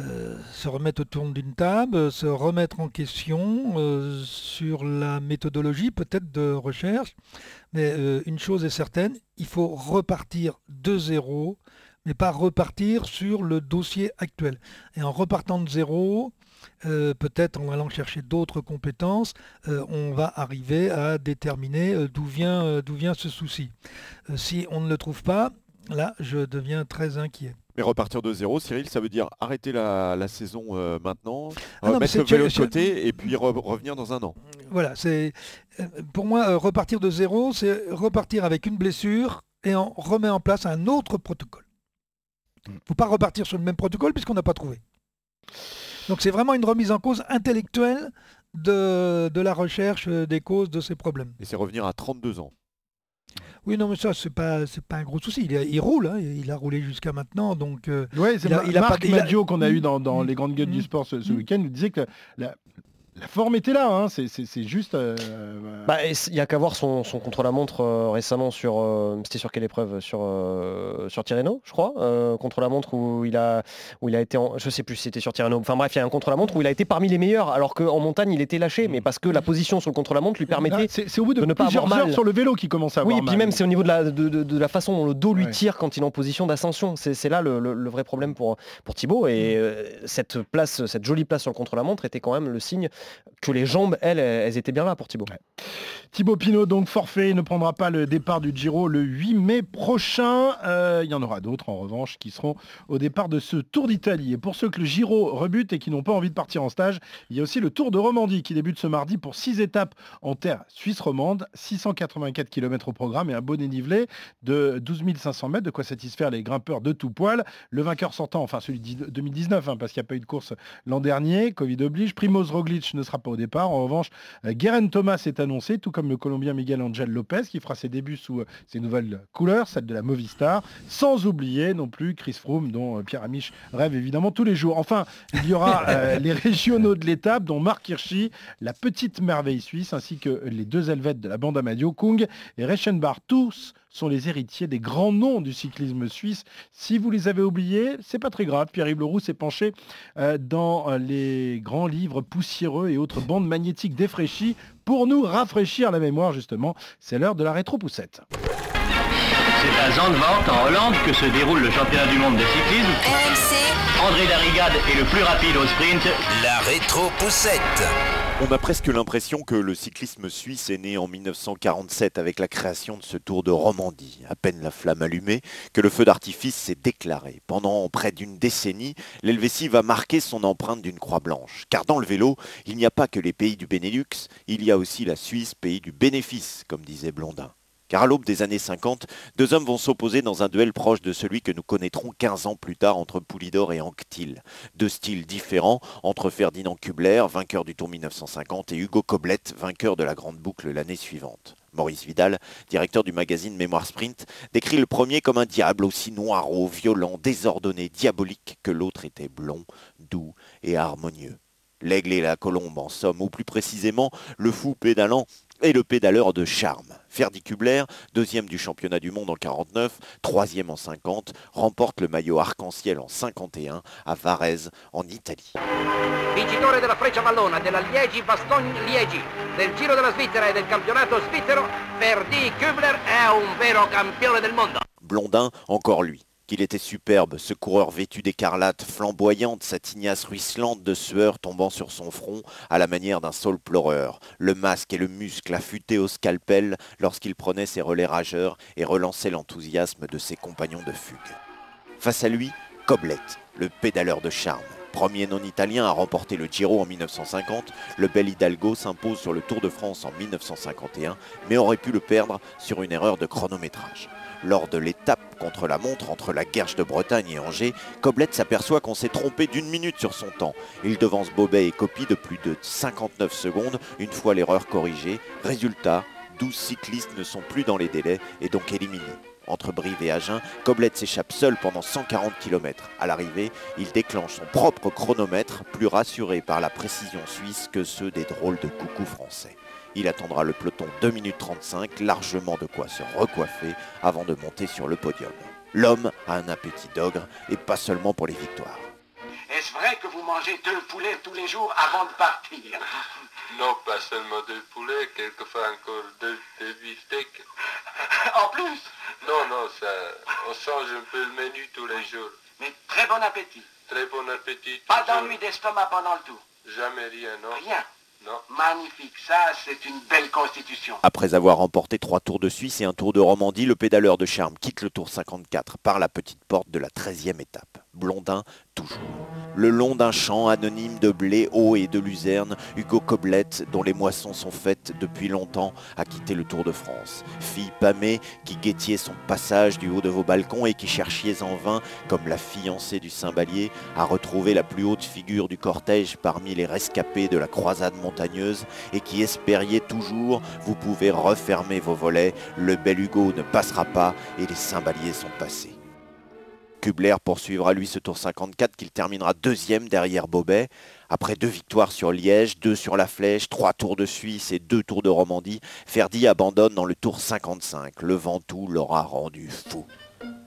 euh, se remettre autour d'une table, se remettre en question euh, sur la méthodologie peut-être de recherche. Mais euh, une chose est certaine, il faut repartir de zéro, mais pas repartir sur le dossier actuel. Et en repartant de zéro, peut-être en allant chercher d'autres compétences, on va arriver à déterminer d'où vient, d'où vient ce souci. si on ne le trouve pas, là, je deviens très inquiet. Mais repartir de zéro, Cyril, ça veut dire arrêter la, saison euh, maintenant, ah mettre le vélo de côté et puis revenir dans un an. Voilà, c'est euh, pour moi euh, repartir de zéro, c'est repartir avec une blessure et on remet en place un autre protocole. Il ne faut pas repartir sur le même protocole puisqu'on n'a pas trouvé. Donc c'est vraiment une remise en cause intellectuelle de, de la recherche des causes de ces problèmes. Et c'est revenir à 32 ans. Oui, non, mais ça, c'est pas, c'est pas un gros souci. Il, roule, hein, il a roulé jusqu'à maintenant. Donc, euh, c'est il, a, Marc Madio qu'on a eu dans, mm. les grandes gueules du sport ce, week-end, nous disait que la, la forme était là, hein, c'est juste... Euh, bah, il n'y a qu'à voir son, contre-la-montre euh, récemment sur... Euh, c'était sur quelle épreuve Sur, sur Tirreno, je crois, contre-la-montre où il a, où il a été... En, je sais plus si c'était sur Tirreno. Enfin bref, il y a un contre-la-montre où il a été parmi les meilleurs, alors qu'en montagne, il était lâché, mais parce que la position sur le contre-la-montre lui permettait c'est au bout de, ne pas avoir mal. sur le vélo qui commence à avoir Oui, puis même c'est au niveau de la, de, la façon dont le dos lui tire quand il est en position d'ascension. C'est là le, vrai problème pour, pour Thibaut. Et cette place, cette jolie place sur le contre-la-montre était quand même le signe que les jambes, elles, elles étaient bien là pour Thibaut. Thibaut Pinot, donc forfait, ne prendra pas le départ du Giro le 8 mai prochain. Euh, il y en aura d'autres, en revanche, qui seront au départ de ce Tour d'Italie. Et pour ceux que le Giro rebute et qui n'ont pas envie de partir en stage, il y a aussi le Tour de Romandie qui débute ce mardi pour 6 étapes en terre suisse romande, 684 km au programme et un beau dénivelé de 12 500 mètres, de quoi satisfaire les grimpeurs de tout poil. Le vainqueur sortant, enfin celui de 2019, hein, parce qu'il n'y a pas eu de course l'an dernier, Covid oblige, Primoz Roglic ne sera pas au départ. En revanche, euh, Guerin Thomas est annoncé, tout comme le Colombien Miguel Angel Lopez qui fera ses débuts sous euh, ses nouvelles couleurs, celles de la Movistar, sans oublier non plus Chris Froome dont euh, Pierre Amiche rêve évidemment tous les jours. Enfin, il y aura euh, les régionaux de l'étape dont Marc Hirschi, la petite merveille suisse, ainsi que les deux Helvètes de la bande Amadio, Kung et Reichenbach, tous sont les héritiers des grands noms du cyclisme suisse. Si vous les avez oubliés, c'est pas très grave. Pierre-Yves Leroux s'est penché euh, dans euh, les grands livres poussiéreux et autres bandes magnétiques défraîchies pour nous rafraîchir la mémoire justement. C'est l'heure de la rétro-poussette. C'est à Zandvoort, en Hollande, que se déroule le championnat du monde de cyclisme. André Darrigade est le plus rapide au sprint. La rétro-poussette. On a presque l'impression que le cyclisme suisse est né en 1947 avec la création de ce Tour de Romandie. À peine la flamme allumée, que le feu d'artifice s'est déclaré. Pendant près d'une décennie, l'Helvétie va marquer son empreinte d'une croix blanche. Car dans le vélo, il n'y a pas que les pays du Benelux, il y a aussi la Suisse, pays du bénéfice, comme disait Blondin car à l'aube des années 50, deux hommes vont s'opposer dans un duel proche de celui que nous connaîtrons 15 ans plus tard entre Poulidor et Anctil. Deux styles différents entre Ferdinand Kubler, vainqueur du Tour 1950, et Hugo Koblet, vainqueur de la Grande Boucle l'année suivante. Maurice Vidal, directeur du magazine Mémoire Sprint, décrit le premier comme un diable aussi noiro, violent, désordonné, diabolique que l'autre était blond, doux et harmonieux. L'aigle et la colombe en somme, ou plus précisément le fou pédalant et le pédaleur de charme. Ferdi Kubler, deuxième du championnat du monde en 49, troisième en 50, remporte le maillot arc-en-ciel en 51 à Varese en Italie. Vincitore della Freccia Vallona, della Liegi-Bastogne-Liegi, del Giro della Svizzera e del campionato svizzero, Ferdi Kubler è un vero campione del mondo. Blondin, encore lui. Il était superbe, ce coureur vêtu d'écarlate, flamboyante, sa tignasse ruisselante de sueur tombant sur son front à la manière d'un saule pleureur, le masque et le muscle affûtés au scalpel lorsqu'il prenait ses relais rageurs et relançait l'enthousiasme de ses compagnons de fugue. Face à lui, Coblet, le pédaleur de charme. Premier non-italien à remporter le Giro en 1950, le bel Hidalgo s'impose sur le Tour de France en 1951, mais aurait pu le perdre sur une erreur de chronométrage. Lors de l'étape contre la montre entre la Guerche de Bretagne et Angers, Coblet s'aperçoit qu'on s'est trompé d'une minute sur son temps. Il devance Bobet et copie de plus de 59 secondes une fois l'erreur corrigée. Résultat, 12 cyclistes ne sont plus dans les délais et donc éliminés. Entre Brive et Agen, Coblet s'échappe seul pendant 140 km. À l'arrivée, il déclenche son propre chronomètre, plus rassuré par la précision suisse que ceux des drôles de coucou français. Il attendra le peloton 2 minutes 35, largement de quoi se recoiffer avant de monter sur le podium. L'homme a un appétit d'ogre et pas seulement pour les victoires. Est-ce vrai que vous mangez deux poulets tous les jours avant de partir? Non, pas seulement deux poulets, quelquefois encore deux, deux beefsteaks. en plus Non, non, ça, on change un peu le menu tous les jours. Mais très bon appétit. Très bon appétit. Pas d'ennui d'estomac pendant le tout. Jamais rien, non Rien. Magnifique, ça c'est une belle constitution. Après avoir remporté trois tours de Suisse et un tour de Romandie, le pédaleur de charme quitte le tour 54 par la petite porte de la 13e étape. Blondin toujours. Le long d'un champ anonyme de blé, haut et de luzerne, Hugo Coblet, dont les moissons sont faites depuis longtemps, a quitté le Tour de France. Fille pâmée qui guettiez son passage du haut de vos balcons et qui cherchiez en vain, comme la fiancée du cymbalier, à retrouver la plus haute figure du cortège parmi les rescapés de la croisade montagneuse et qui espériez toujours, vous pouvez refermer vos volets, le bel Hugo ne passera pas et les cymbaliers sont passés. Kubler poursuivra lui ce tour 54 qu'il terminera deuxième derrière Bobet. Après deux victoires sur Liège, deux sur la Flèche, trois tours de Suisse et deux tours de Romandie, Ferdi abandonne dans le tour 55. Le Ventoux l'aura rendu fou.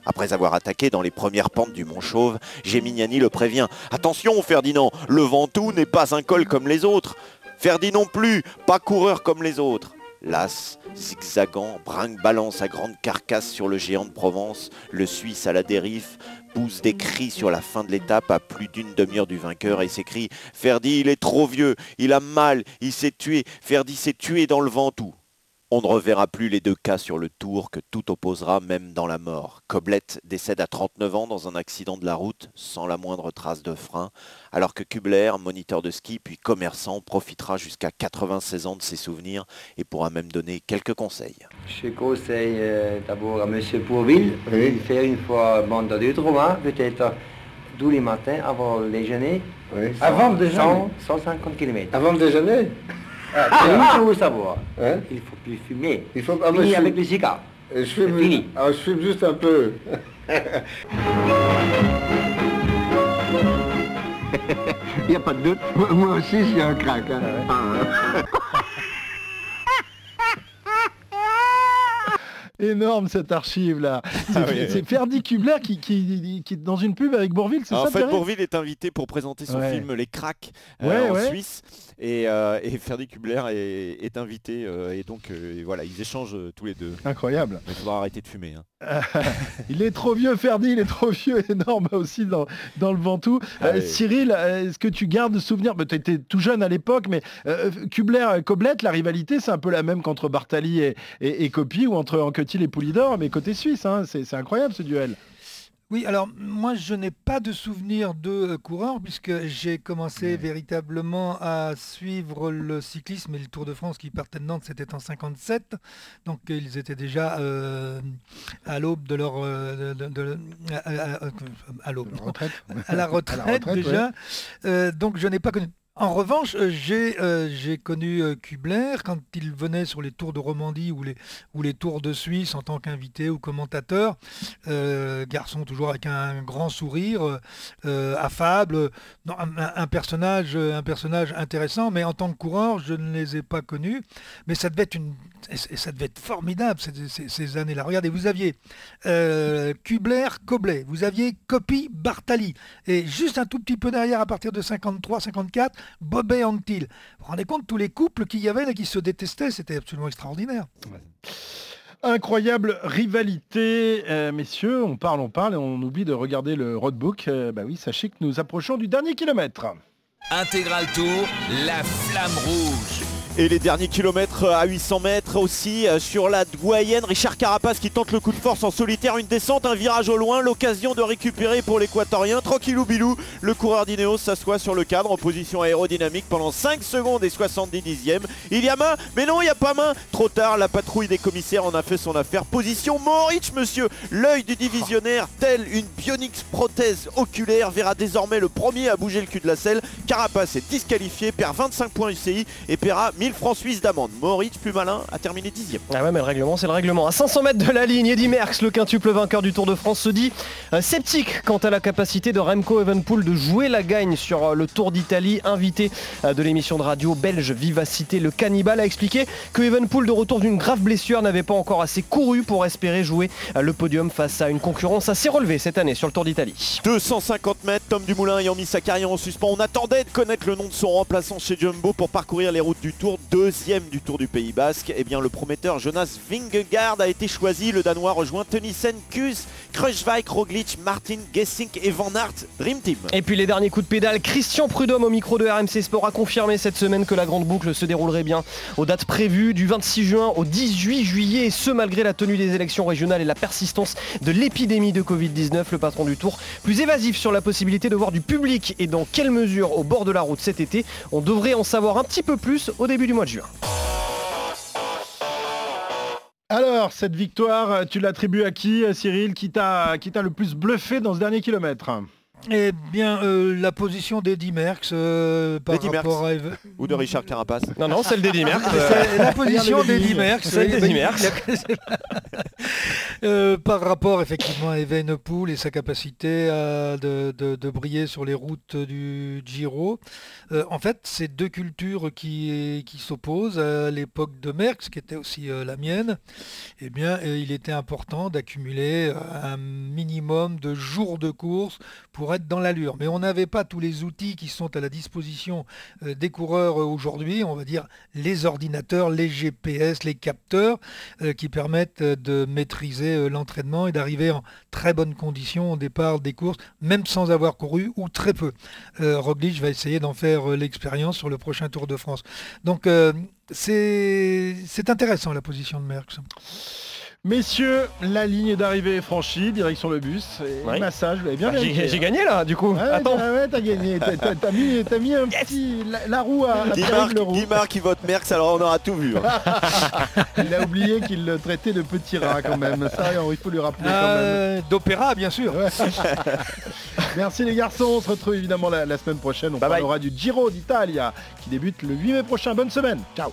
Après avoir attaqué dans les premières pentes du Mont Chauve, Géminiani le prévient. Attention Ferdinand, le Ventoux n'est pas un col comme les autres. Ferdi non plus, pas coureur comme les autres. Las, zigzagant, brinque balance sa grande carcasse sur le géant de Provence, le Suisse à la dérive, pousse des cris sur la fin de l'étape à plus d'une demi-heure du vainqueur et s'écrie Ferdi, il est trop vieux, il a mal, il s'est tué, Ferdi s'est tué dans le Ventoux. On ne reverra plus les deux cas sur le tour que tout opposera même dans la mort. Coblette décède à 39 ans dans un accident de la route sans la moindre trace de frein, alors que Kubler, moniteur de ski puis commerçant, profitera jusqu'à 96 ans de ses souvenirs et pourra même donner quelques conseils. Je conseille euh, d'abord à M. Pourville de faire une fois bande de Romain, peut-être tous les matins avant le déjeuner. Avant le déjeuner 100, 150 km. Avant le déjeuner? Ah, il faut savoir. Il faut plus fumer. Il faut Fini avec le cigare. Je fume, fini. ah, je fume juste un peu. Il n'y a pas de doute. Moi- aussi, j'ai un crack. hein. Ah, Énorme cette archive là. C'est Ah oui, c'est Ferdi Kubler qui, qui, qui est dans une pub avec Bourville, c'est En ça fait, Pierre Bourville est invité pour présenter son Ouais. film Les Cracks euh, en ouais. Suisse. Et, euh, et Ferdi Kubler est, est invité. euh, et donc, et voilà, ils échangent tous les deux. Incroyable. Il faudra arrêter de fumer. hein. il est trop vieux, Ferdi, il est trop vieux, énorme aussi dans, dans le Ventoux. Ah. Cyril, est-ce que tu gardes souvenir bah, Tu étais tout jeune à l'époque, mais euh, Kubler, Coblette, la rivalité, c'est un peu la même qu'entre Bartali et, et, et Coppi ou entre Anquetil et Poulidor, mais côté suisse. hein, c'est incroyable ce duel. Oui, alors moi je n'ai pas de souvenir de euh, coureur puisque j'ai commencé véritablement à suivre le cyclisme et le Tour de France qui partait de Nantes, c'était en 57. Donc ils étaient déjà euh, à l'aube de leur... euh, de- de- de- à, à- à- à l'aube, non. à la retraite, retraite, déjà. ouais. Euh, donc je n'ai pas connu. En revanche, euh, j'ai euh, j'ai connu euh, Kubler quand il venait sur les tours de Romandie ou les, ou les tours de Suisse en tant qu'invité ou commentateur. Garçon toujours avec un grand sourire, affable, un, personnage, intéressant, mais en tant que coureur, je ne les ai pas connus. Mais ça devait être, formidable ces, années-là. Regardez, vous aviez Kubler, Koblet, vous aviez Copy, Bartali, et juste un tout petit peu derrière, à partir de 53-54, Bobet, Antil. Vous vous rendez compte tous les couples qu'il y avait là qui se détestaient, c'était absolument extraordinaire. Incroyable rivalité, euh, messieurs, on parle, on parle et on oublie de regarder le roadbook. Euh, bah oui, sachez que nous approchons du dernier kilomètre. Intégral Tour, la flamme rouge. Et les derniers kilomètres à 800 mètres aussi euh, sur la doyenne. Richard Carapace qui tente le coup de force en solitaire. Une descente, un virage au loin. L'occasion de récupérer pour l'équatorien. Tranquillou bilou. Le coureur d'Ineos s'assoit sur le cadre en position aérodynamique pendant 5 secondes et 70 dixièmes. Il y a main, mais non, il n'y a pas main. Trop tard, la patrouille des commissaires en a fait son affaire. Position Moritz, monsieur. L'œil du divisionnaire, tel une Bionix prothèse oculaire, verra désormais le premier à bouger le cul de la selle. Carapace est disqualifié, perd 25 points UCI et paiera 1000 francs suisses d'amende. Moritz, plus malin, a terminé dixième. Ah ouais mais le règlement c'est le règlement. À 500 mètres de la ligne, Eddy Merckx, le quintuple vainqueur du Tour de France, se dit euh, sceptique quant à la capacité de Remco Evenepoel de jouer la gagne sur euh, le Tour d'Italie. Invité euh, de l'émission de radio belge Vivacité, le cannibale a expliqué que Evenepoel de retour d'une grave blessure n'avait pas encore assez couru pour espérer jouer le podium face à une concurrence assez relevée cette année sur le Tour d'Italie. 250 mètres, Tom Dumoulin ayant mis sa carrière en suspens. On attendait de connaître le nom de son remplaçant chez Jumbo pour parcourir les routes du Tour. Deuxième du Tour du Pays Basque. Eh bien, le prometteur Jonas Vingegaard a été choisi. Le Danois rejoint Tenissen, Kuss, Kruijswijk, Roglic, Martin, Gessink et Van Aert. Dream Team. Et puis les derniers coups de pédale, Christian Prudhomme au micro de RMC Sport a confirmé cette semaine que la grande boucle se déroulerait bien aux dates prévues du 26 juin au 18 juillet, et ce malgré la tenue des élections régionales et la persistance de l'épidémie de Covid-19. Le patron du Tour, plus évasif sur la possibilité de voir du public et dans quelle mesure au bord de la route cet été, on devrait en savoir un petit peu plus au début du mois de juin. Alors, cette victoire, tu l'attribues à qui, euh, Cyril Qui t'a qui t'a le plus bluffé dans ce dernier kilomètre? Eh bien, euh, la position d'Eddie Merckx euh, par Eddie rapport Merckx. à... Ou de Richard Carapace. Non, non, celle d'Eddie Merckx. C'est la position d'Eddie Merckx. Celle oui, d'Eddie oui, Merckx. Euh, par rapport effectivement à Evenepoel et sa capacité à- de, de- de briller sur les routes du Giro. Euh, en fait, c'est deux cultures qui, qui s'opposent. À l'époque de Merckx, qui était aussi euh, la mienne, eh bien, euh, il était important d'accumuler euh, un minimum de jours de course pour être dans l'allure. Mais on n'avait pas tous les outils qui sont à la disposition euh, des coureurs euh, aujourd'hui, on va dire les ordinateurs, les GPS, les capteurs, euh, qui permettent de maîtriser l'entraînement et d'arriver en très bonnes conditions au départ des courses, même sans avoir couru ou très peu. Roglic va essayer d'en faire l'expérience sur le prochain Tour de France. Donc c'est c'est intéressant la position de Merckx. Messieurs, la ligne d'arrivée est franchie, direction le bus. Et massage, vous avez bien Bah, j'ai- hein. gagné, là, du coup. Ouais, Attends. t'as- ouais, t'as gagné. T'as- mis, un petit. La, la roue à, à Marc, Marc, il vote Merckx, alors on aura tout vu. hein. Il a oublié qu'il le traitait de petit rat quand même. Ça, il faut lui rappeler quand même. Euh, D'opéra, bien sûr. Merci les garçons, on se retrouve évidemment la, la semaine prochaine. On parlera du Giro d'Italia qui débute le 8 mai prochain. Bonne semaine, ciao